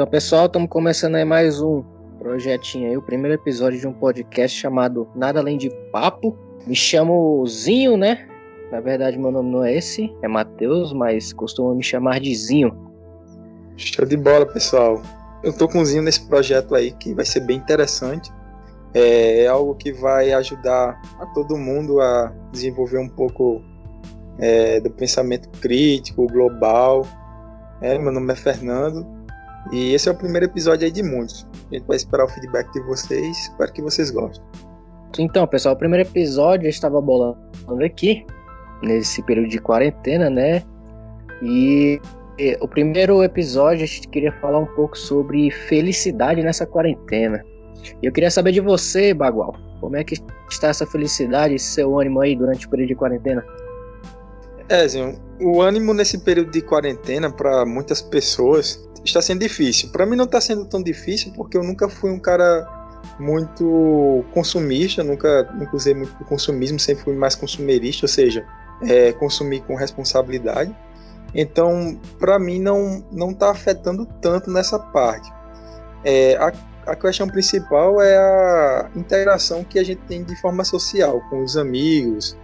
Então, pessoal, estamos começando aí mais um projetinho aí, o primeiro episódio de um podcast chamado Nada Além de Papo. Me chamo Zinho, né? Na verdade, meu nome não é esse, é Matheus, mas costumam me chamar de Zinho. Show de bola, pessoal. Eu tô com o Zinho nesse projeto aí que vai ser bem interessante. É, é algo que vai ajudar a todo mundo a desenvolver um pouco é, do pensamento crítico, global. É, meu nome é Fernando e esse é o primeiro episódio aí de muitos. A gente vai esperar o feedback de vocês, espero que vocês gostem. Então, pessoal, o primeiro episódio eu estava bolando aqui, nesse período de quarentena, né? E o primeiro episódio a gente queria falar um pouco sobre felicidade nessa quarentena. E eu queria saber de você, Bagual, como é que está essa felicidade, seu ânimo aí durante o período de quarentena? É, Zinho, o ânimo nesse período de quarentena para muitas pessoas está sendo difícil. Para mim não está sendo tão difícil porque eu nunca fui um cara muito consumista, nunca, nunca usei muito consumismo, sempre fui mais consumerista, ou seja, é, consumir com responsabilidade. Então, para mim não não está afetando tanto nessa parte. É, a, a questão principal é a interação que a gente tem de forma social com os amigos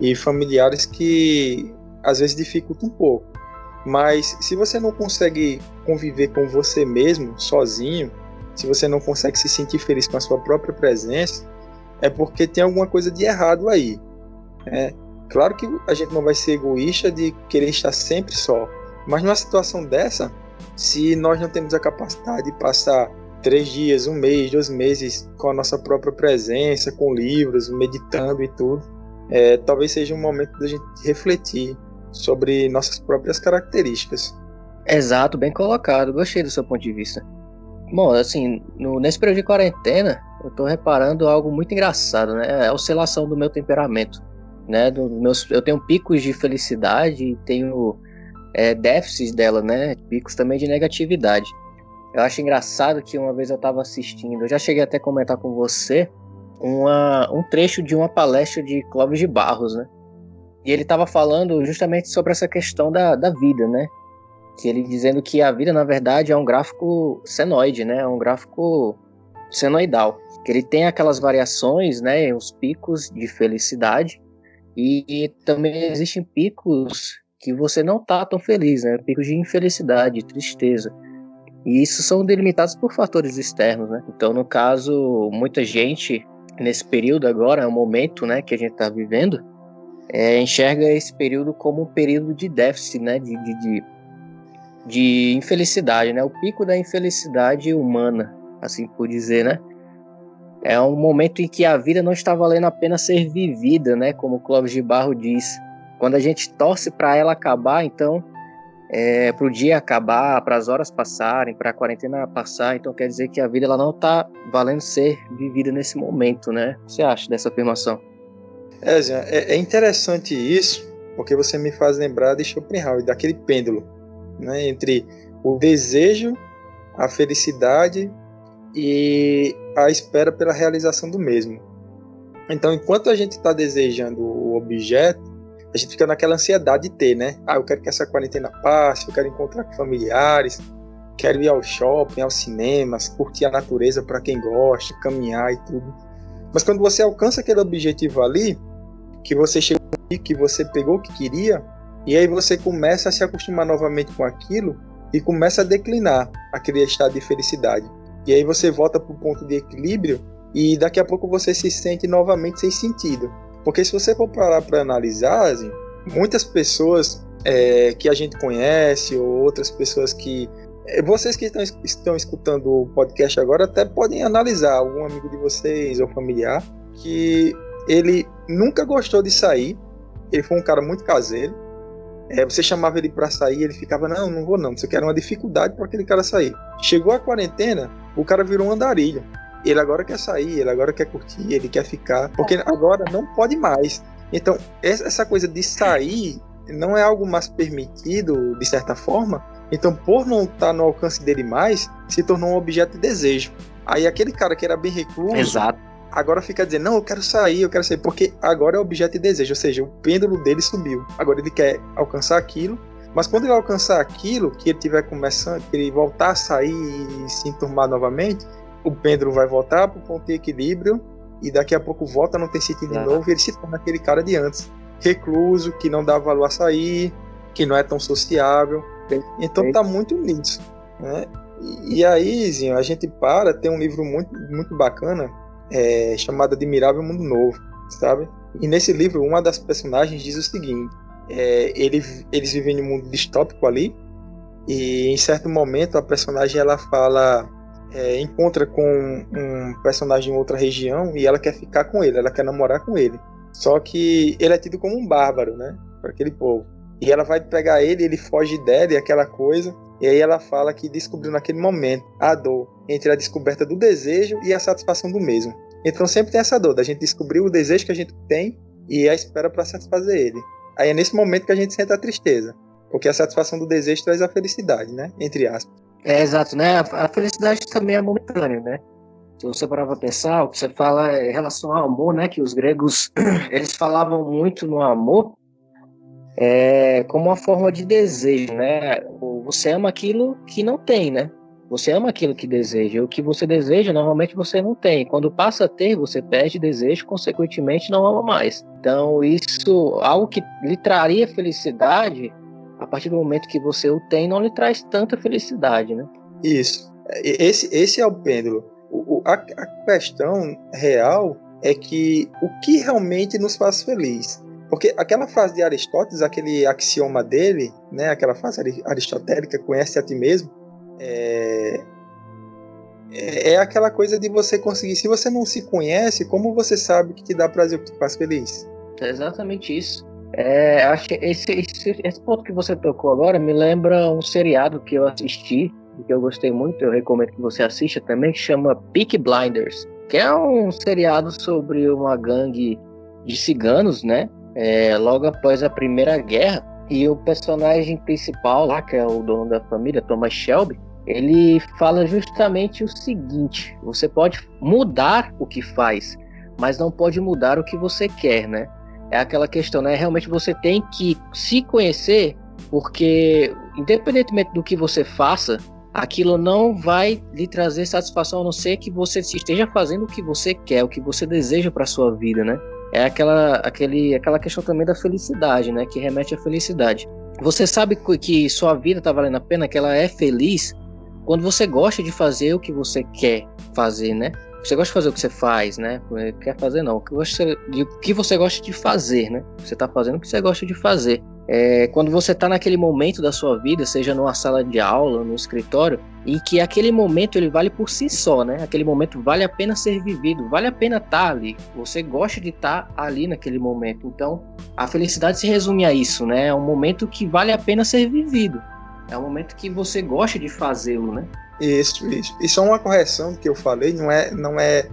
e familiares que às vezes dificulta um pouco. Mas se você não consegue conviver com você mesmo, sozinho, se você não consegue se sentir feliz com a sua própria presença, é porque tem alguma coisa de errado aí. É, claro que a gente não vai ser egoísta de querer estar sempre só, mas numa situação dessa, se nós não temos a capacidade de passar três dias, um mês, dois meses com a nossa própria presença, com livros, meditando e tudo, é, talvez seja um momento da gente refletir sobre nossas próprias características. Exato, bem colocado. Gostei do seu ponto de vista. Bom, assim, no, nesse período de quarentena, eu tô reparando algo muito engraçado, né? É a oscilação do meu temperamento, né? Do meus, eu tenho picos de felicidade e tenho é, déficits dela, né? Picos também de negatividade. Eu acho engraçado que uma vez eu estava assistindo, eu já cheguei até a comentar com você, uma, um trecho de uma palestra de Clóvis de Barros, né? E ele estava falando justamente sobre essa questão da, da vida, né? Que ele dizendo que a vida, na verdade, é um gráfico senoide, né? É um gráfico senoidal. Que ele tem aquelas variações, né? Os picos de felicidade. E, e também existem picos que você não tá tão feliz, né? Picos de infelicidade, tristeza. E isso são delimitados por fatores externos, né? Então, no caso, muita gente nesse período agora, é o momento, né, que a gente está vivendo, é, enxerga esse período como um período de déficit, né, de, de, de, de, infelicidade, né, o pico da infelicidade humana, assim por dizer, né. É um momento em que a vida não está valendo a pena ser vivida, né, como Clóvis de Barro diz. Quando a gente torce para ela acabar, então, é, para o dia acabar, para as horas passarem, para a quarentena passar, então quer dizer que a vida ela não está valendo ser vivida nesse momento, né? O que você acha dessa afirmação? É, é, é interessante isso, porque você me faz lembrar de Schopenhauer, daquele pêndulo, né, entre o desejo, a felicidade e a espera pela realização do mesmo. Então, enquanto a gente está desejando o objeto, a gente fica naquela ansiedade de ter, né? Ah, eu quero que essa quarentena passe, eu quero encontrar familiares, quero ir ao shopping, aos cinemas, curtir a natureza para quem gosta, caminhar e tudo. Mas quando você alcança aquele objetivo ali, que você chegou que você pegou o que queria, e aí você começa a se acostumar novamente com aquilo e começa a declinar aquele estado de felicidade. E aí você volta para o ponto de equilíbrio e daqui a pouco você se sente novamente sem sentido. Porque se você for parar para analisar, assim, muitas pessoas é, que a gente conhece ou outras pessoas que é, vocês que estão, estão escutando o podcast agora até podem analisar algum amigo de vocês ou familiar que ele nunca gostou de sair, ele foi um cara muito caseiro. É, você chamava ele para sair, ele ficava, não, não vou não, aqui era uma dificuldade para aquele cara sair. Chegou a quarentena, o cara virou um andarilho. Ele agora quer sair, ele agora quer curtir, ele quer ficar, porque agora não pode mais. Então, essa coisa de sair não é algo mais permitido, de certa forma. Então, por não estar tá no alcance dele mais, se tornou um objeto de desejo. Aí aquele cara que era bem recluso, Exato agora fica dizendo, não, eu quero sair, eu quero sair, porque agora é objeto de desejo, ou seja, o pêndulo dele subiu. Agora ele quer alcançar aquilo, Mas quando ele alcançar aquilo, que ele tiver começando, que ele voltar a sair e se enturmar novamente, o pêndulo vai voltar para o ponto de equilíbrio e daqui a pouco volta ter sentido de novo e ele se torna aquele cara de antes. Recluso, que não dá valor a sair, que não é tão sociável. Então tá muito nisso. Né? E, aí, Zinho, a gente para, tem um livro muito, muito bacana é, chamado Admirável Mundo Novo, sabe? E nesse livro, uma das personagens diz o seguinte: é, ele, eles vivem em um mundo distópico ali, e em certo momento a personagem ela fala é, encontra com um personagem em outra região e ela quer ficar com ele, ela quer namorar com ele. Só que ele é tido como um bárbaro, né? Para aquele povo. E ela vai pegar ele, ele foge dela e aquela coisa. E aí ela fala que descobriu naquele momento a dor entre a descoberta do desejo e a satisfação do mesmo. Então sempre tem essa dor da gente descobrir o desejo que a gente tem e a espera para satisfazer ele. Aí é nesse momento que a gente sente a tristeza, porque a satisfação do desejo traz a felicidade, né? Entre aspas. É, exato, né? A felicidade também é momentânea, né? Se você parar para pensar, o que você fala é em relação ao amor, né? Que os gregos, eles falavam muito no amor é, como uma forma de desejo, né? Você ama aquilo que não tem, né? Você ama aquilo que deseja. O que você deseja, normalmente você não tem. Quando passa a ter, você perde desejo, consequentemente não ama mais. Então, isso, algo que lhe traria felicidade, a partir do momento que você o tem, não lhe traz tanta felicidade, né? Isso. Esse, esse é o pêndulo. O, a, a questão real é que o que realmente nos faz feliz? Porque aquela frase de Aristóteles, aquele axioma dele, né, aquela frase aristotélica, conhece a ti mesmo, é, é, é aquela coisa de você conseguir. Se você não se conhece, como você sabe que te dá prazer, o que te faz feliz? É exatamente isso. É, acho esse, esse, esse ponto que você tocou agora me lembra um seriado que eu assisti, que eu gostei muito, eu recomendo que você assista também, que chama Peak Blinders, que é um seriado sobre uma gangue de ciganos, né? É, logo após a Primeira Guerra, e o personagem principal lá, que é o dono da família, Thomas Shelby, ele fala justamente o seguinte: você pode mudar o que faz, mas não pode mudar o que você quer, né? É aquela questão, né? Realmente você tem que se conhecer, porque independentemente do que você faça, aquilo não vai lhe trazer satisfação a não ser que você esteja fazendo o que você quer, o que você deseja para sua vida, né? É aquela, aquele, aquela questão também da felicidade, né? Que remete à felicidade. Você sabe que sua vida está valendo a pena, que ela é feliz quando você gosta de fazer o que você quer fazer, né? Você gosta de fazer o que você faz, né? Quer fazer não. O que você, o que você gosta de fazer, né? Você está fazendo o que você gosta de fazer. É, quando você está naquele momento da sua vida, seja numa sala de aula, no escritório, em que aquele momento ele vale por si só, né? Aquele momento vale a pena ser vivido, vale a pena estar tá ali. Você gosta de estar tá ali naquele momento. Então, a felicidade se resume a isso, né? É um momento que vale a pena ser vivido. É um momento que você gosta de fazê-lo, né? Isso, isso. E só uma correção que eu falei, não é, não é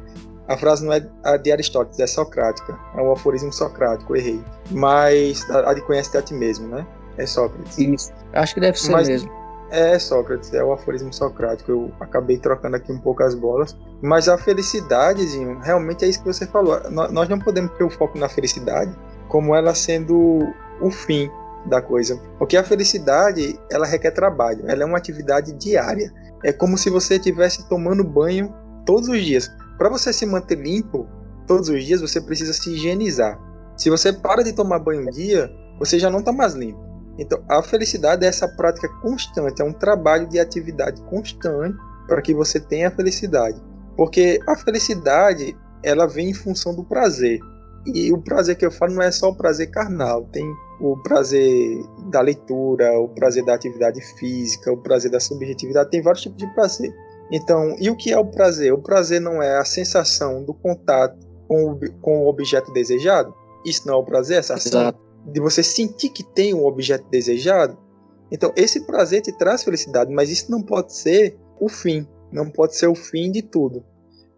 a frase não é a de Aristóteles, é socrática. É o aforismo socrático, errei. Mas a de conhece a ti mesmo, né? É Sócrates. Isso. Acho que deve ser Mas, mesmo. É Sócrates, é o aforismo socrático. Eu acabei trocando aqui um pouco as bolas. Mas a felicidade, Zinho, realmente é isso que você falou. Nós não podemos ter o foco na felicidade como ela sendo o fim da coisa. Porque a felicidade, ela requer trabalho. Ela é uma atividade diária. É como se você estivesse tomando banho todos os dias. Para você se manter limpo todos os dias, você precisa se higienizar. Se você para de tomar banho um dia, você já não está mais limpo. Então, a felicidade é essa prática constante, é um trabalho de atividade constante para que você tenha a felicidade. Porque a felicidade, ela vem em função do prazer. E o prazer que eu falo não é só o prazer carnal, tem o prazer da leitura, o prazer da atividade física, o prazer da subjetividade, tem vários tipos de prazer. Então, e o que é o prazer? O prazer não é a sensação do contato com o, com o objeto desejado? Isso não é o prazer, essa ação Exato. de você sentir que tem um objeto desejado? Então, esse prazer te traz felicidade, mas isso não pode ser o fim, não pode ser o fim de tudo.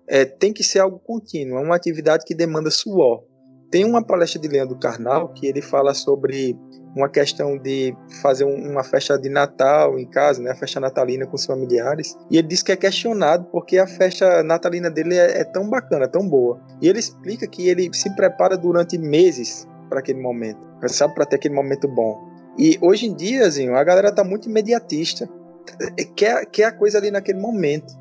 É, tem que ser algo contínuo, é uma atividade que demanda suor. Tem uma palestra de Leandro Carnal que ele fala sobre uma questão de fazer uma festa de Natal em casa, né, a festa natalina com os familiares. E ele diz que é questionado porque a festa natalina dele é, é tão bacana, tão boa. E ele explica que ele se prepara durante meses para aquele momento, sabe, para ter aquele momento bom. E hoje em dia, a galera tá muito imediatista. Quer, quer a coisa ali naquele momento.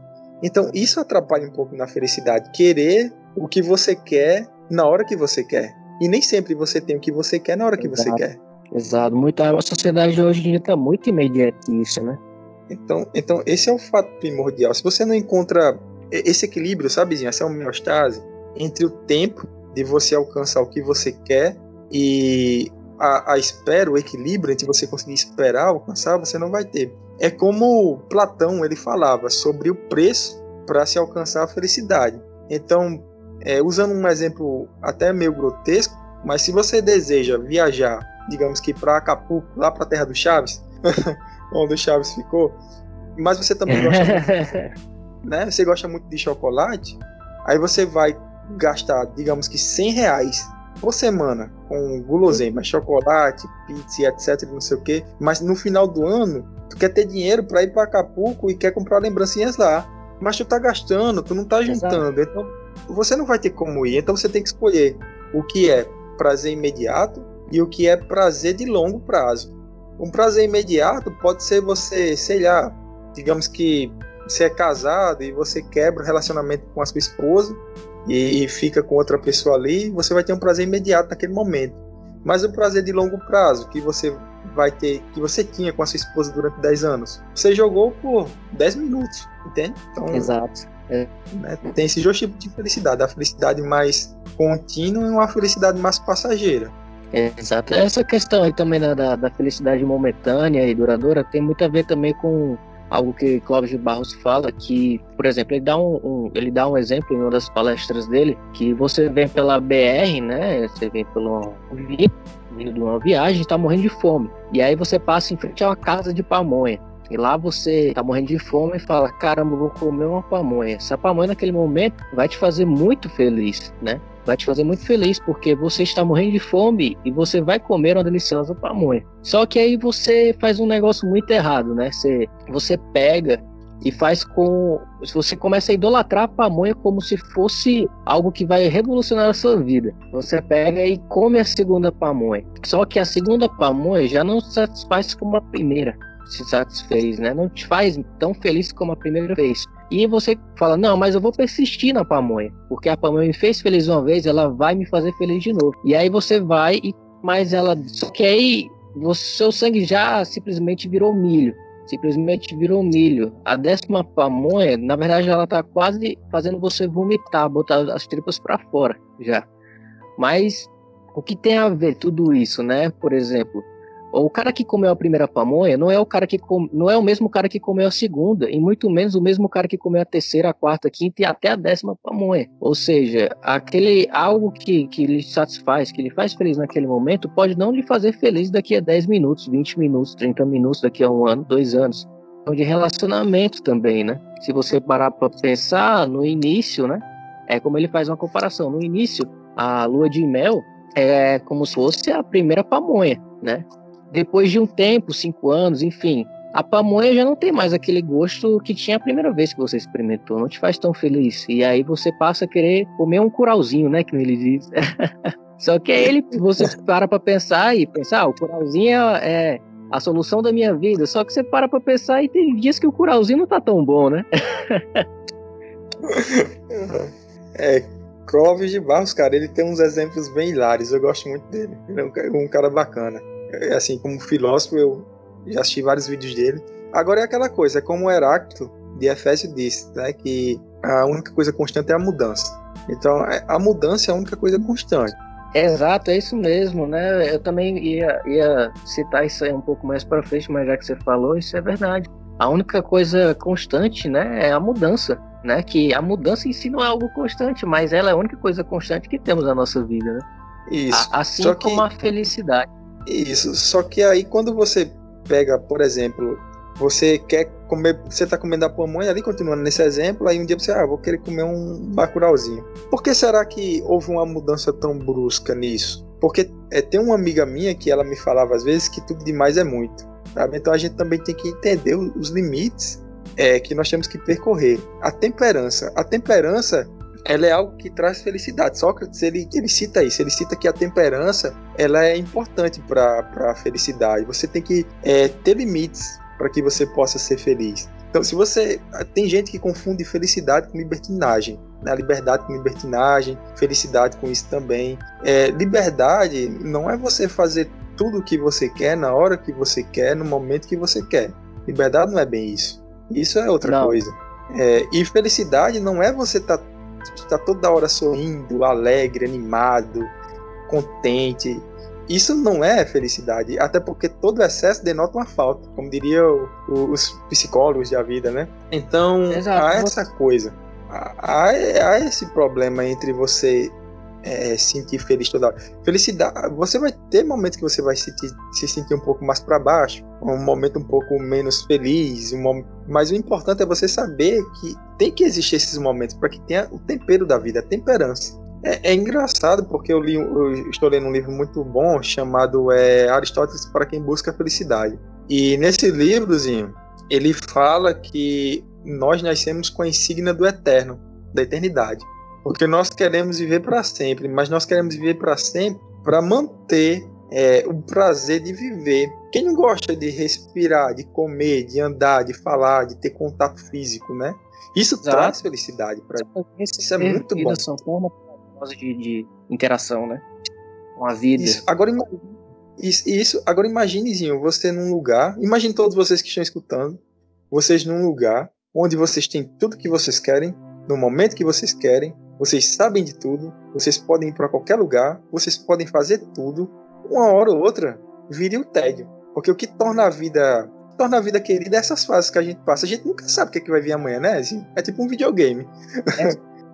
Então, isso atrapalha um pouco na felicidade. Querer o que você quer na hora que você quer. E nem sempre você tem o que você quer na hora que Exato. você quer. Exato. Muito, a sociedade hoje em dia está muito imediatista, né? Então, então, esse é o fato primordial. Se você não encontra esse equilíbrio, sabe, essa homeostase entre o tempo de você alcançar o que você quer e a, a espera, o equilíbrio entre você conseguir esperar alcançar, você não vai ter. É como Platão ele falava sobre o preço para se alcançar a felicidade. Então, é, usando um exemplo até meio grotesco, mas se você deseja viajar, digamos que para Acapulco, lá para a terra do Chaves, onde o Chaves ficou, mas você também gosta muito, né? Você gosta muito de chocolate, aí você vai gastar, digamos que 100 reais por semana com guloseima, chocolate, pizza, etc, não sei o que, mas no final do ano tu quer ter dinheiro para ir para Acapulco e quer comprar lembrancinhas lá, mas tu tá gastando, tu não tá juntando, Exato. então você não vai ter como ir, então você tem que escolher o que é prazer imediato e o que é prazer de longo prazo. Um prazer imediato pode ser você, sei lá, digamos que você é casado e você quebra o relacionamento com a sua esposa e, fica com outra pessoa ali, você vai ter um prazer imediato naquele momento. Mas o prazer de longo prazo que você vai ter, que você tinha com a sua esposa durante 10 anos, você jogou por 10 minutos, entende? Então, Exato. É. Né, tem esses dois tipos de felicidade: a felicidade mais contínua e uma felicidade mais passageira. Exato. Essa questão aí também da, da felicidade momentânea e duradoura tem muito a ver também com algo que Clóvis de Barros fala que, por exemplo, ele dá um, um, ele dá um exemplo em uma das palestras dele que você vem pela BR, né? Você vem pelo vindo de uma viagem, está morrendo de fome. E aí você passa em frente a uma casa de pamonha. E lá você tá morrendo de fome e fala: caramba, vou comer uma pamonha. Essa pamonha naquele momento vai te fazer muito feliz, né? vai te fazer muito feliz porque você está morrendo de fome e você vai comer uma deliciosa pamonha. Só que aí você faz um negócio muito errado, né? Você, você pega e faz com. Você começa a idolatrar a pamonha como se fosse algo que vai revolucionar a sua vida. Você pega e come a segunda pamonha. Só que a segunda pamonha já não satisfaz como a primeira se satisfez, né? Não te faz tão feliz como a primeira vez. E você fala, não, mas eu vou persistir na pamonha, porque a pamonha me fez feliz uma vez, ela vai me fazer feliz de novo. E aí você vai e mas ela só que aí o seu sangue já simplesmente virou milho, simplesmente virou milho. A décima pamonha, na verdade, ela tá quase fazendo você vomitar, botar as tripas para fora já. Mas o que tem a ver tudo isso, né? Por exemplo, o cara que comeu a primeira pamonha não é o cara que com... não é o mesmo cara que comeu a segunda, e muito menos o mesmo cara que comeu a terceira, a quarta, a quinta e até a décima pamonha. Ou seja, aquele algo que, que lhe satisfaz, que lhe faz feliz naquele momento, pode não lhe fazer feliz daqui a 10 minutos, 20 minutos, 30 minutos, daqui a um ano, dois anos. Então, de relacionamento também, né? Se você parar para pensar no início, né? É como ele faz uma comparação. No início, a lua de mel é como se fosse a primeira pamonha, né? Depois de um tempo, cinco anos, enfim, a pamonha já não tem mais aquele gosto que tinha a primeira vez que você experimentou, não te faz tão feliz. E aí você passa a querer comer um curauzinho, né, que ele diz. Só que aí ele, você para para pensar e pensar, ah, o curauzinho é, é a solução da minha vida. Só que você para para pensar e tem dias que o curauzinho não tá tão bom, né? é, Clóvis de Barros, cara, ele tem uns exemplos bem hilários, eu gosto muito dele. Ele é um cara bacana. É, assim, como filósofo, eu já assisti vários vídeos dele. Agora é aquela coisa, é como o Heráclito de Efésio disse, né, que a única coisa constante é a mudança. Então, é, a mudança é a única coisa constante. Exato, é isso mesmo, né? Eu também ia, ia citar isso aí um pouco mais para frente, mas já que você falou, isso é verdade. A única coisa constante, né, é a mudança, né? Que a mudança em si não é algo constante, mas ela é a única coisa constante que temos na nossa vida, né? Isso. assim Só como a felicidade. Isso, só que aí quando você pega, por exemplo, você quer comer, você tá comendo a pamonha ali, continuando nesse exemplo, aí um dia você, ah, vou querer comer um bacurauzinho. Por que será que houve uma mudança tão brusca nisso? Porque é, tem uma amiga minha que ela me falava às vezes que tudo demais é muito, sabe? Então a gente também tem que entender os limites é, que nós temos que percorrer. A temperança, a temperança ela é algo que traz felicidade. Sócrates ele, ele cita isso, ele cita que a temperança ela é importante para a felicidade. Você tem que é, ter limites para que você possa ser feliz. Então, se você tem gente que confunde felicidade com libertinagem, né? liberdade com libertinagem, felicidade com isso também. É, liberdade não é você fazer tudo o que você quer na hora que você quer, no momento que você quer. Liberdade não é bem isso. Isso é outra não. coisa. É, e felicidade não é você estar tá, tá toda hora sorrindo, alegre, animado, contente. Isso não é felicidade, até porque todo excesso denota uma falta, como diriam os psicólogos da vida, né? Então, Exato. há essa coisa. Há, há esse problema entre você é, sentir feliz toda hora. Felicidade, você vai ter momentos que você vai se, se sentir um pouco mais para baixo, um momento um pouco menos feliz, um, mas o importante é você saber que tem que existir esses momentos para que tenha o tempero da vida, a temperança. É, é, engraçado porque eu, li, eu estou lendo um livro muito bom chamado é, Aristóteles para quem busca a felicidade. E nesse livrozinho ele fala que nós nascemos com a insígnia do eterno, da eternidade. Porque nós queremos viver para sempre, mas nós queremos viver para sempre para manter é, o prazer de viver. Quem não gosta de respirar, de comer, de andar, de falar, de ter contato físico, né? Isso Exato. traz felicidade para Isso é muito bom. São formas de, de, interação, né? Com a vida. Isso. Agora, isso, isso, agora imaginezinho, você num lugar, imagine todos vocês que estão escutando, vocês num lugar onde vocês têm tudo que vocês querem, no momento que vocês querem, vocês sabem de tudo, vocês podem ir para qualquer lugar, vocês podem fazer tudo. Uma hora ou outra vire o tédio. Porque o que torna a vida torna a vida querida essas fases que a gente passa. A gente nunca sabe o que, é que vai vir amanhã, né? Assim, é tipo um videogame.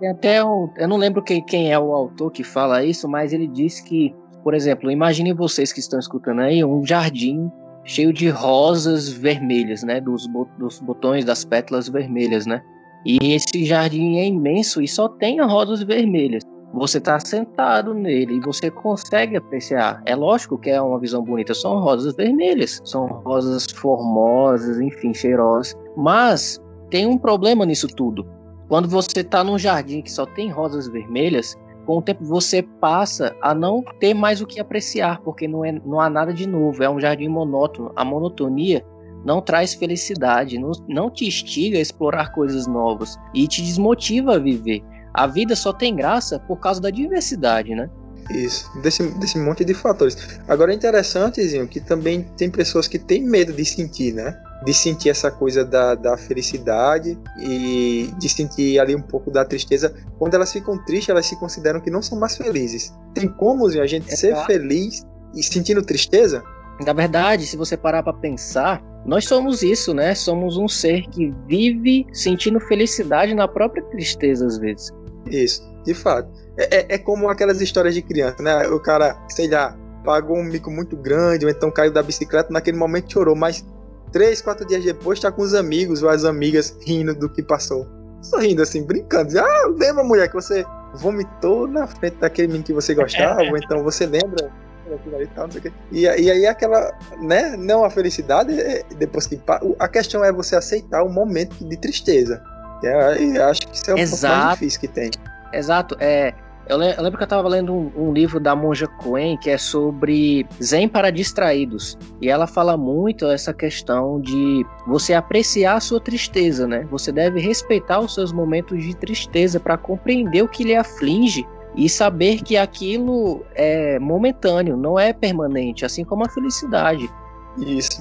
É, até um, eu não lembro quem, quem é o autor que fala isso, mas ele diz que, por exemplo, imaginem vocês que estão escutando aí um jardim cheio de rosas vermelhas, né? Dos, dos botões das pétalas vermelhas, né? E esse jardim é imenso e só tem rosas vermelhas. Você está sentado nele e você consegue apreciar. É lógico que é uma visão bonita, são rosas vermelhas, são rosas formosas, enfim, cheirosas. Mas tem um problema nisso tudo. Quando você está num jardim que só tem rosas vermelhas, com o tempo você passa a não ter mais o que apreciar, porque não, é, não há nada de novo. É um jardim monótono. A monotonia não traz felicidade, não, não te instiga a explorar coisas novas e te desmotiva a viver. A vida só tem graça por causa da diversidade, né? Isso, desse, desse monte de fatores. Agora é interessante, Zinho, que também tem pessoas que têm medo de sentir, né? De sentir essa coisa da, da felicidade e de sentir ali um pouco da tristeza. Quando elas ficam tristes, elas se consideram que não são mais felizes. Tem como, Zinho, a gente é ser claro. feliz e sentindo tristeza? Na verdade, se você parar para pensar, nós somos isso, né? Somos um ser que vive sentindo felicidade na própria tristeza, às vezes. Isso, de fato. É, é, é como aquelas histórias de criança, né? O cara, sei lá, pagou um mico muito grande, ou então caiu da bicicleta, naquele momento chorou, mas três, quatro dias depois está com os amigos ou as amigas rindo do que passou. Sorrindo assim, brincando. Ah, lembra, mulher, que você vomitou na frente daquele menino que você gostava, ou então você lembra e tal. E, e aí aquela, né, não a felicidade, é, depois que a questão é você aceitar o momento de tristeza. E acho que isso é o Exato. mais difícil que tem. Exato, é, eu, lembro que eu estava lendo um, um, livro da Monja Coen que é sobre Zen para distraídos. E ela fala muito essa questão de você apreciar a sua tristeza, né? Você deve respeitar os seus momentos de tristeza para compreender o que lhe aflige e saber que aquilo é momentâneo, não é permanente, assim como a felicidade. Isso.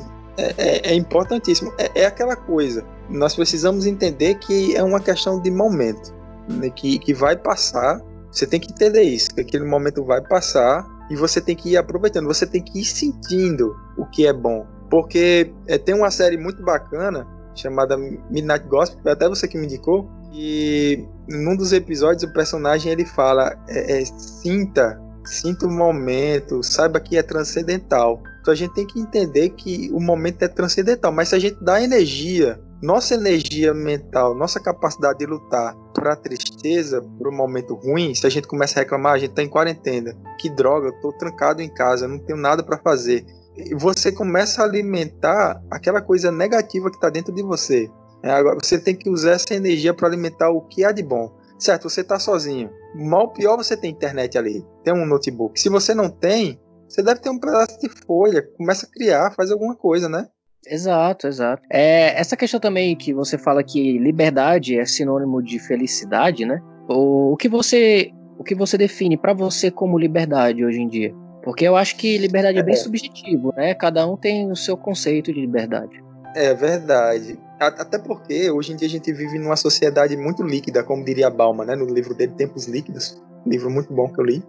É, é, importantíssimo. É, é, aquela coisa. Nós precisamos entender que é uma questão de momento, né, que, que vai passar. Você tem que entender isso, que aquele momento vai passar e você tem que ir aproveitando, você tem que ir sentindo o que é bom. Porque é, tem uma série muito bacana chamada Midnight Gospel, até você que me indicou, e num dos episódios o personagem ele fala: é, é, sinta, sinta o momento, saiba que é transcendental. A gente tem que entender que o momento é transcendental, mas se a gente dá energia, nossa energia mental, nossa capacidade de lutar para a tristeza, para o momento ruim, se a gente começa a reclamar, a gente está em quarentena, que droga, eu estou trancado em casa, não tenho nada para fazer. E você começa a alimentar aquela coisa negativa que está dentro de você. É, agora você tem que usar essa energia para alimentar o que há de bom. certo, você tá sozinho. Mal pior você tem internet ali, tem um notebook. Se você não tem, você deve ter um pedaço de folha, começa a criar, faz alguma coisa, né? Exato, exato. É, essa questão também que você fala que liberdade é sinônimo de felicidade, né? O, o que você o que você define para você como liberdade hoje em dia? Porque eu acho que liberdade é bem é. subjetivo, né? Cada um tem o seu conceito de liberdade. É verdade. Até porque hoje em dia a gente vive numa sociedade muito líquida, como diria Balma, né? No livro dele, Tempos Líquidos, livro muito bom que eu li.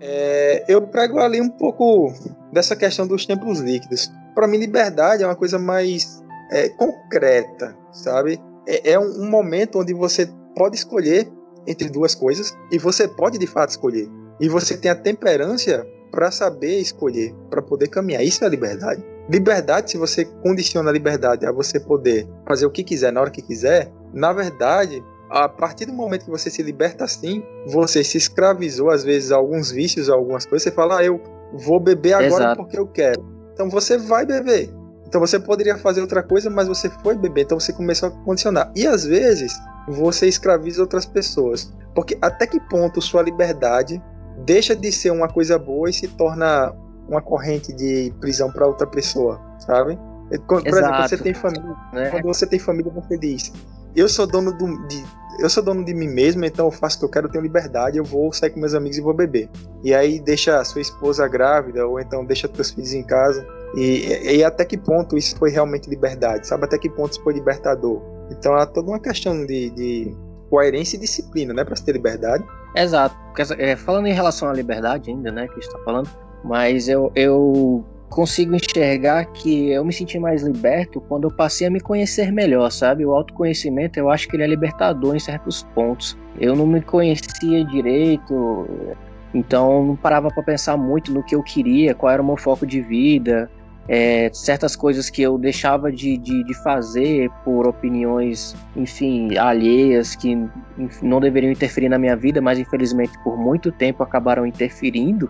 É, eu prego ali um pouco dessa questão dos tempos líquidos. Para mim, liberdade é uma coisa mais é, concreta, sabe? É, é um, um momento onde você pode escolher entre duas coisas e você pode de fato escolher. E você tem a temperância para saber escolher, para poder caminhar. Isso é liberdade. Liberdade, se você condiciona a liberdade a você poder fazer o que quiser na hora que quiser, na verdade, a partir do momento que você se liberta assim, você se escravizou às vezes a alguns vícios, a algumas coisas, você fala, ah, eu vou beber agora Exato. porque eu quero. Então você vai beber. Então você poderia fazer outra coisa, mas você foi beber, então você começou a condicionar. E às vezes você escraviza outras pessoas. Porque até que ponto sua liberdade deixa de ser uma coisa boa e se torna uma corrente de prisão para outra pessoa, sabe? Por Exato. exemplo, você tem família. É. Quando você tem família, você diz: Eu sou dono do, de, eu sou dono de mim mesmo, então eu faço o que eu quero, eu tenho liberdade, eu vou sair com meus amigos e vou beber. E aí deixa a sua esposa grávida, ou então deixa teus filhos em casa. E, e até que ponto isso foi realmente liberdade? Sabe até que ponto isso foi libertador? Então há toda uma questão de, de coerência e disciplina, né, para ter liberdade. Exato. É, falando em relação à liberdade ainda, né, que está falando, mas eu, eu consigo enxergar que eu me senti mais liberto quando eu passei a me conhecer melhor, sabe? O autoconhecimento, eu acho que ele é libertador em certos pontos. Eu não me conhecia direito, então não parava para pensar muito no que eu queria, qual era o meu foco de vida, é, certas coisas que eu deixava de, de, de, fazer por opiniões, enfim, alheias, que não deveriam interferir na minha vida, mas infelizmente por muito tempo acabaram interferindo,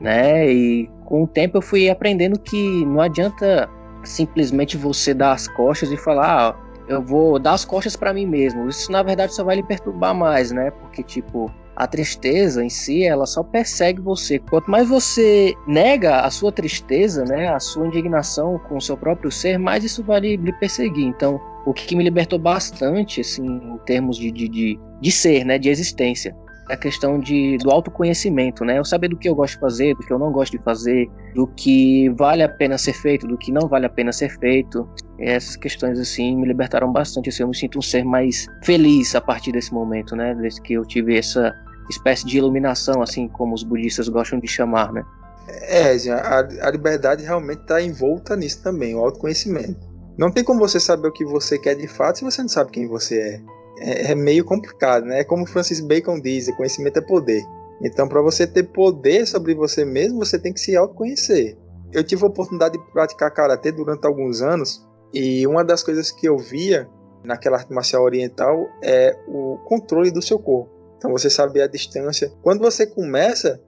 né? E com o tempo eu fui aprendendo que não adianta simplesmente você dar as costas e falar, ah, eu vou dar as costas para mim mesmo. Isso na verdade só vai lhe perturbar mais, né? Porque tipo, a tristeza em si, ela só persegue você. Quanto mais você nega a sua tristeza, né, a sua indignação com o seu próprio ser, mais isso vai lhe, perseguir. Então, o que me libertou bastante, assim, em termos de, de, de, de ser, né, de existência, a questão de, do autoconhecimento, né? Eu saber do que eu gosto de fazer, do que eu não gosto de fazer, do que vale a pena ser feito, do que não vale a pena ser feito. Essas questões, assim, me libertaram bastante. Assim, eu me sinto um ser mais feliz a partir desse momento, né? Desde que eu tive essa espécie de iluminação, assim como os budistas gostam de chamar, né? É, a, a liberdade realmente está envolta nisso também, o autoconhecimento. Não tem como você saber o que você quer de fato se você não sabe quem você é é, é meio complicado, né? É como Francis Bacon diz, conhecimento é poder. Então, para você ter poder sobre você mesmo, você tem que se autoconhecer. Eu tive a oportunidade de praticar karatê durante alguns anos e uma das coisas que eu via naquela arte marcial oriental é o controle do seu corpo. Então, você saber a distância. Quando você começa,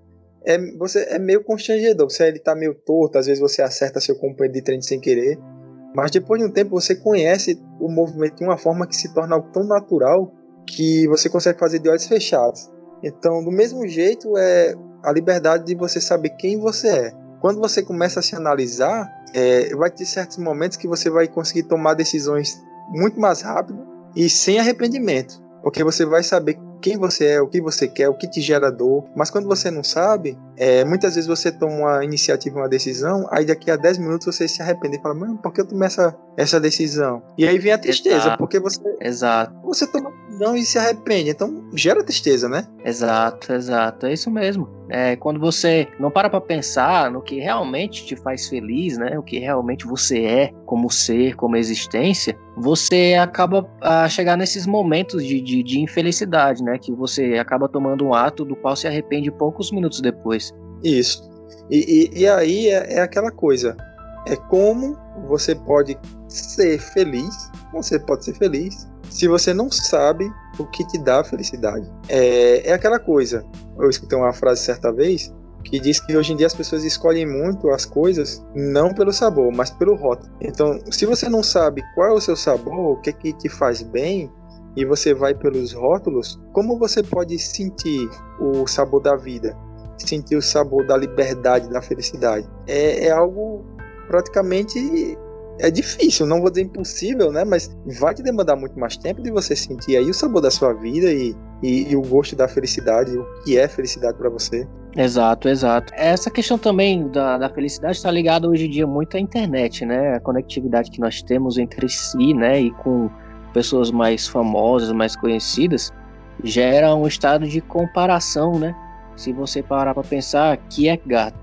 é, você é meio constrangedor. Você ele tá meio torto, às vezes você acerta seu companheiro de treino sem querer. Mas depois de um tempo você conhece o movimento de uma forma que se torna algo tão natural que você consegue fazer de olhos fechados. Então, do mesmo jeito, é a liberdade de você saber quem você é. Quando você começa a se analisar, é, vai ter certos momentos que você vai conseguir tomar decisões muito mais rápido e sem arrependimento, porque você vai saber quem você é, o que você quer, o que te gera dor. Mas quando você não sabe, é, muitas vezes você toma uma iniciativa, uma decisão, aí daqui a 10 minutos você se arrepende e fala, mano, por que eu tomei essa, essa decisão? E aí vem a tristeza, Exato. porque você, Exato. você toma decisão e se arrepende. Então gera tristeza, né? Exato, exato. É isso mesmo. É quando você não para para pensar no que realmente te faz feliz, né? O que realmente você é como ser, como existência, você acaba a chegar nesses momentos de, de, de infelicidade, né? Que você acaba tomando um ato do qual se arrepende poucos minutos depois. Isso. E, e, e aí é, é aquela coisa. É como você pode ser feliz, você pode ser feliz se você não sabe o que te dá felicidade. É, é aquela coisa. Eu escutei uma frase certa vez que diz que hoje em dia as pessoas escolhem muito as coisas não pelo sabor, mas pelo rótulo. Então, se você não sabe qual é o seu sabor, o que, é que te faz bem, e você vai pelos rótulos, como você pode sentir o sabor da vida? Sentir o sabor da liberdade, da felicidade? É, é algo praticamente é difícil, não vou dizer impossível, né? Mas vai te demandar muito mais tempo de você sentir aí o sabor da sua vida e, e, e o gosto da felicidade, o que é felicidade para você. Exato, exato. Essa questão também da, da felicidade está ligada hoje em dia muito à internet, né? A conectividade que nós temos entre si, né? E com pessoas mais famosas, mais conhecidas, gera um estado de comparação, né? Se você parar para pensar, Kierkegaard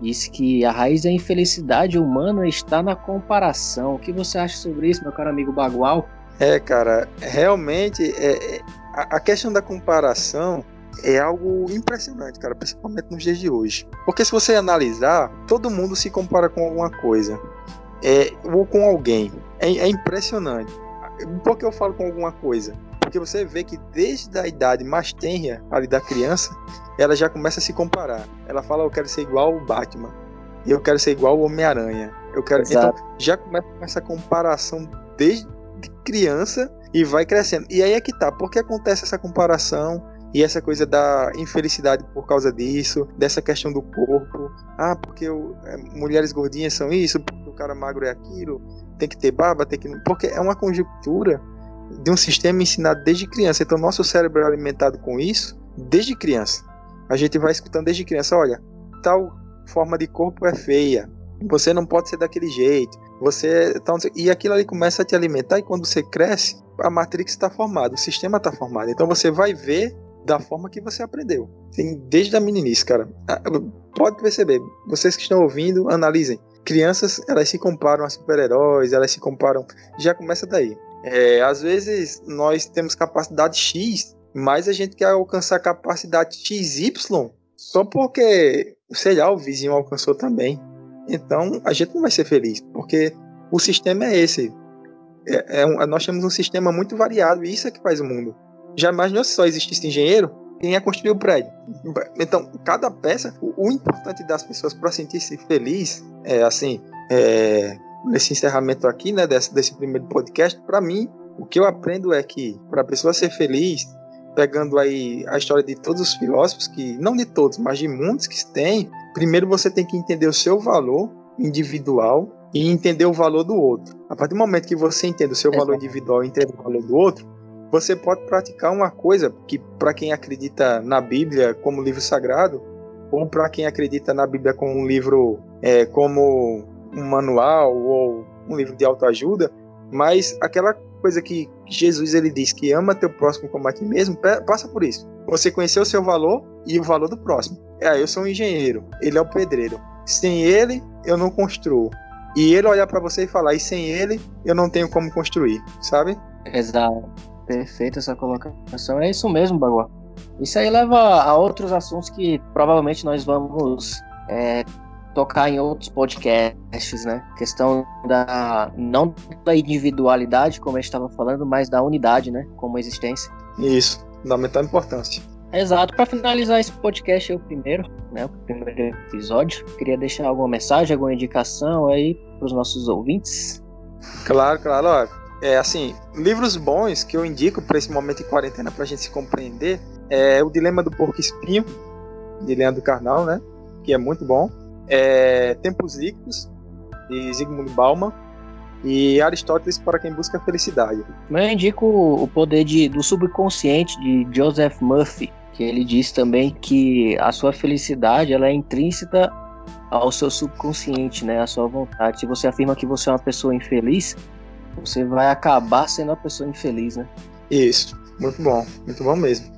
disse que a raiz da infelicidade humana está na comparação. O que você acha sobre isso, meu caro amigo Bagual? É, cara, realmente é, é a questão da comparação é algo impressionante, cara, principalmente nos dias de hoje. Porque se você analisar, todo mundo se compara com alguma coisa. É, ou com alguém. É, é impressionante. Por que eu falo com alguma coisa? Porque você vê que desde a idade mais tenra ali da criança, ela já começa a se comparar. Ela fala, eu quero ser igual o Batman. E eu quero ser igual o Homem-Aranha. Eu quero. Exato. Então, já começa essa comparação desde criança e vai crescendo. E aí é que tá. Por que acontece essa comparação? E essa coisa da infelicidade por causa disso, dessa questão do corpo. Ah, porque eu, é, mulheres gordinhas são isso, porque o cara magro é aquilo, tem que ter barba, tem que. Porque é uma conjuntura de um sistema ensinado desde criança. Então, nosso cérebro é alimentado com isso desde criança. A gente vai escutando desde criança: olha, tal forma de corpo é feia, você não pode ser daquele jeito, você tá... e aquilo ali começa a te alimentar e quando você cresce, a matrix está formada, o sistema está formado. Então você vai ver da forma que você aprendeu. Tem desde a meninice, cara. Ah, pode perceber, vocês que estão ouvindo, analisem. Crianças, elas se comparam a super-heróis, elas se comparam. Já começa daí. É, às vezes nós temos capacidade X, mas a gente quer alcançar capacidade XY só porque, sei lá, o vizinho alcançou também. Então a gente não vai ser feliz, porque o sistema é esse. É, é nós temos um sistema muito variado e isso é que faz o mundo. Já imaginou se só existisse engenheiro? Quem ia construir o prédio? Então, cada peça, o, o importante das pessoas para sentir-se feliz, é assim, é, nesse encerramento aqui, né, desse, desse primeiro podcast, para mim, o que eu aprendo é que para a pessoa ser feliz, pegando aí a história de todos os filósofos, que não de todos, mas de muitos que tem, primeiro você tem que entender o seu valor individual e entender o valor do outro. A partir do momento que você entende o seu valor individual e entende o valor do outro, você pode praticar uma coisa que, para quem acredita na Bíblia como livro sagrado, ou para quem acredita na Bíblia como um livro, é, como um manual ou um livro de autoajuda, mas aquela coisa que Jesus ele diz que ama teu próximo como a ti mesmo, passa por isso. Você conhecer o seu valor e o valor do próximo. É, eu sou um engenheiro, ele é o pedreiro. Sem ele, eu não construo. E ele olhar para você e falar, e sem ele, eu não tenho como construir, sabe? Exato. Perfeita essa colocação. É isso mesmo, Baguá. Isso aí leva a outros assuntos que provavelmente nós vamos é, tocar em outros podcasts, né? Questão da não da individualidade, como a gente estava falando, mas da unidade, né? Como existência. Isso, fundamental importância. Exato. Para finalizar esse podcast, eu primeiro, né? O primeiro episódio, queria deixar alguma mensagem, alguma indicação aí para os nossos ouvintes. Claro, claro. Ó, é, assim, livros bons que eu indico para esse momento de quarentena para a gente se compreender é O Dilema do Porco Espinho, de Leandro Carnal, né? Que é muito bom. É Tempos Líquidos, de Zygmunt Bauman. E Aristóteles para quem busca a felicidade. Eu indico o poder de, do subconsciente de Joseph Murphy, que ele diz também que a sua felicidade ela é intrínseca ao seu subconsciente, né, à sua vontade. Se você afirma que você é uma pessoa infeliz, você vai acabar sendo uma pessoa infeliz, né? Isso, muito bom, muito bom mesmo.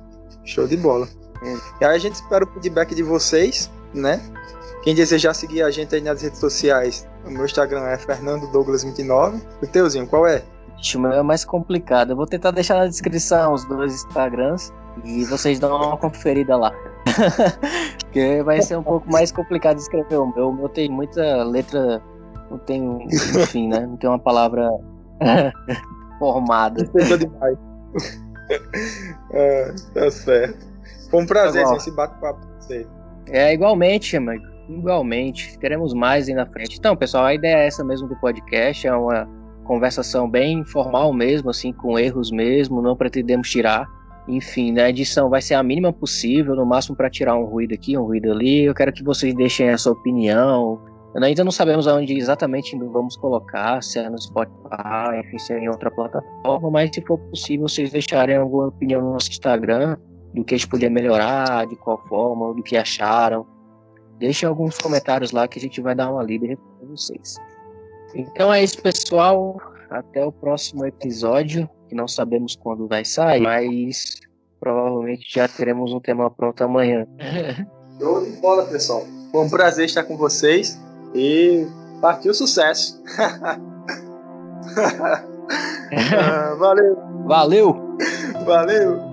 Show de bola. É. E aí a gente espera o feedback de vocês, né? Quem desejar seguir a gente aí nas redes sociais, o meu Instagram é Fernando Douglas29. O teuzinho, qual é? O meu é mais complicado. Eu vou tentar deixar na descrição os dois Instagrams e vocês dão uma conferida lá. Porque vai ser um pouco mais complicado de escrever o meu. O meu tem muita letra, não tem, enfim, né? Não tem uma palavra Formada. demais. é, tá certo. Foi um prazer tá esse bate-papo com você. É, igualmente, amigo. Igualmente. Teremos mais aí na frente. Então, pessoal, a ideia é essa mesmo do podcast. É uma, conversação bem informal mesmo, assim, com erros mesmo, não pretendemos tirar. Enfim, né, a edição vai ser a mínima possível, no máximo para tirar um ruído aqui, um ruído ali. Eu quero que vocês deixem a sua opinião. Ainda não sabemos aonde exatamente vamos colocar, se é no Spotify, enfim, se é em outra plataforma, mas se for possível, vocês deixarem alguma opinião no nosso Instagram, do que a gente podia melhorar, de qual forma, do que acharam. Deixem alguns comentários lá que a gente vai dar uma lida para vocês. Então é isso, pessoal. Até o próximo episódio, que não sabemos quando vai sair, mas provavelmente já teremos um tema pronto amanhã. Show de bola, pessoal. Foi um prazer estar com vocês e partiu sucesso. ah, valeu. Valeu. Valeu.